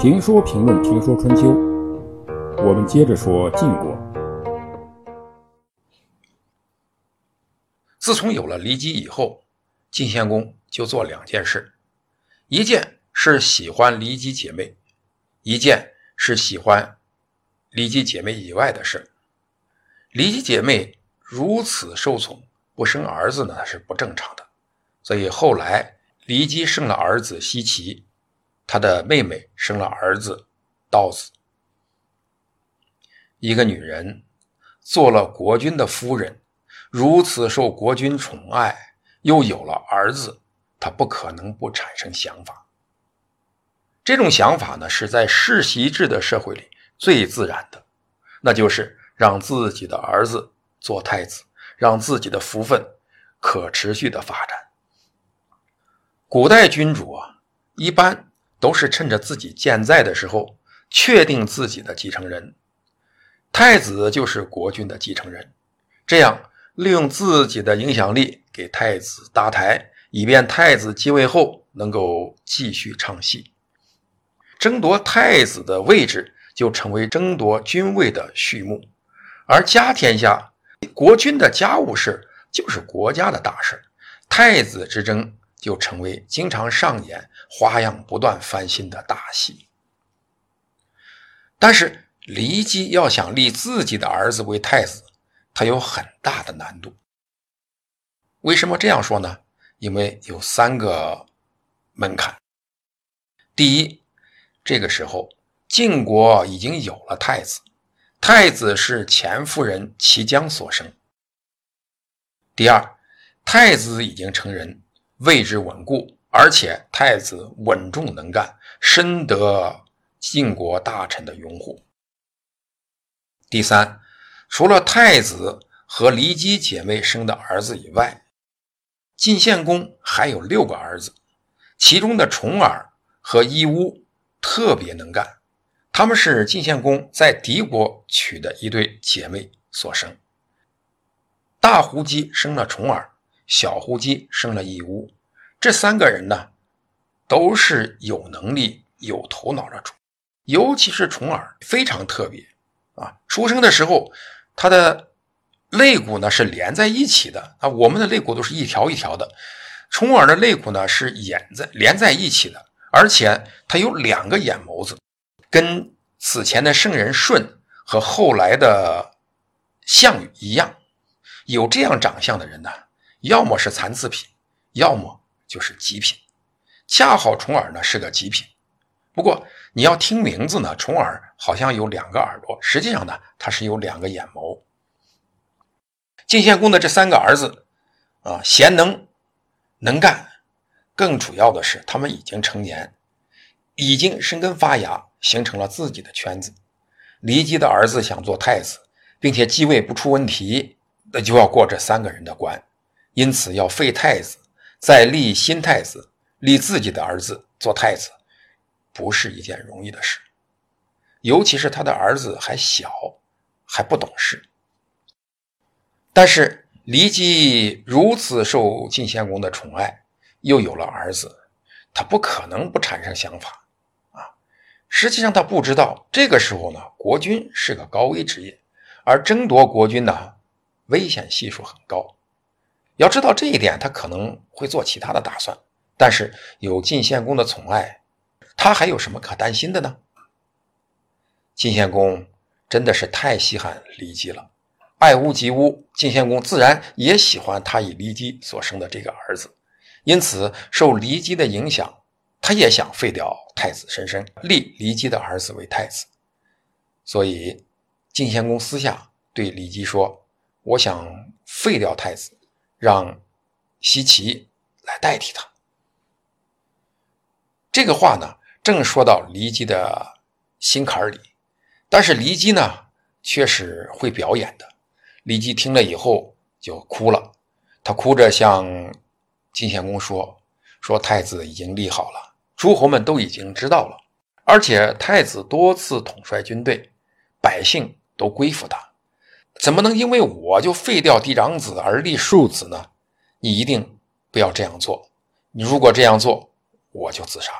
评说评论评说春秋，我们接着说晋国。自从有了骊姬以后，晋献公就做两件事：一件是喜欢骊姬姐妹，一件是喜欢骊姬姐妹以外的事。骊姬姐妹如此受宠，不生儿子呢是不正常的，所以后来骊姬生了儿子奚齐。他的妹妹生了儿子道子。一个女人做了国君的夫人，如此受国君宠爱，又有了儿子，她不可能不产生想法。这种想法呢，是在世袭制的社会里最自然的，那就是让自己的儿子做太子，让自己的福分可持续的发展。古代君主啊，一般。都是趁着自己健在的时候确定自己的继承人，太子就是国君的继承人，这样利用自己的影响力给太子搭台，以便太子继位后能够继续唱戏。争夺太子的位置就成为争夺君位的序幕，而家天下国君的家务事就是国家的大事，太子之争。就成为经常上演、花样不断翻新的大戏。但是骊姬要想立自己的儿子为太子，他有很大的难度。为什么这样说呢？因为有三个门槛。第一，这个时候晋国已经有了太子，太子是前夫人齐姜所生。第二，太子已经成人。位置稳固，而且太子稳重能干，深得晋国大臣的拥护。第三，除了太子和骊姬姐妹生的儿子以外，晋献公还有六个儿子，其中的重耳和义乌特别能干，他们是晋献公在敌国娶的一对姐妹所生。大胡姬生了重耳。小胡姬生了义乌，这三个人呢，都是有能力、有头脑的主，尤其是重耳非常特别啊！出生的时候，他的肋骨呢是连在一起的啊，我们的肋骨都是一条一条的，重耳的肋骨呢是眼在连在一起的，而且他有两个眼眸子，跟此前的圣人舜和后来的项羽一样，有这样长相的人呢。要么是残次品，要么就是极品。恰好重耳呢是个极品。不过你要听名字呢，重耳好像有两个耳朵，实际上呢，他是有两个眼眸。晋献公的这三个儿子啊，贤能、能干，更主要的是他们已经成年，已经生根发芽，形成了自己的圈子。骊姬的儿子想做太子，并且继位不出问题，那就要过这三个人的关。因此，要废太子，再立新太子，立自己的儿子做太子，不是一件容易的事。尤其是他的儿子还小，还不懂事。但是骊姬如此受晋献公的宠爱，又有了儿子，他不可能不产生想法啊。实际上，他不知道这个时候呢，国君是个高危职业，而争夺国君呢，危险系数很高。要知道这一点，他可能会做其他的打算。但是有晋献公的宠爱，他还有什么可担心的呢？晋献公真的是太稀罕骊姬了，爱屋及乌，晋献公自然也喜欢他以骊姬所生的这个儿子。因此，受骊姬的影响，他也想废掉太子申生，立骊姬的儿子为太子。所以，晋献公私下对骊姬说：“我想废掉太子。”让西岐来代替他。这个话呢，正说到骊姬的心坎里，但是骊姬呢，却是会表演的。骊姬听了以后就哭了，他哭着向晋献公说：“说太子已经立好了，诸侯们都已经知道了，而且太子多次统帅军队，百姓都归附他。”怎么能因为我就废掉嫡长子而立庶子呢？你一定不要这样做。你如果这样做，我就自杀。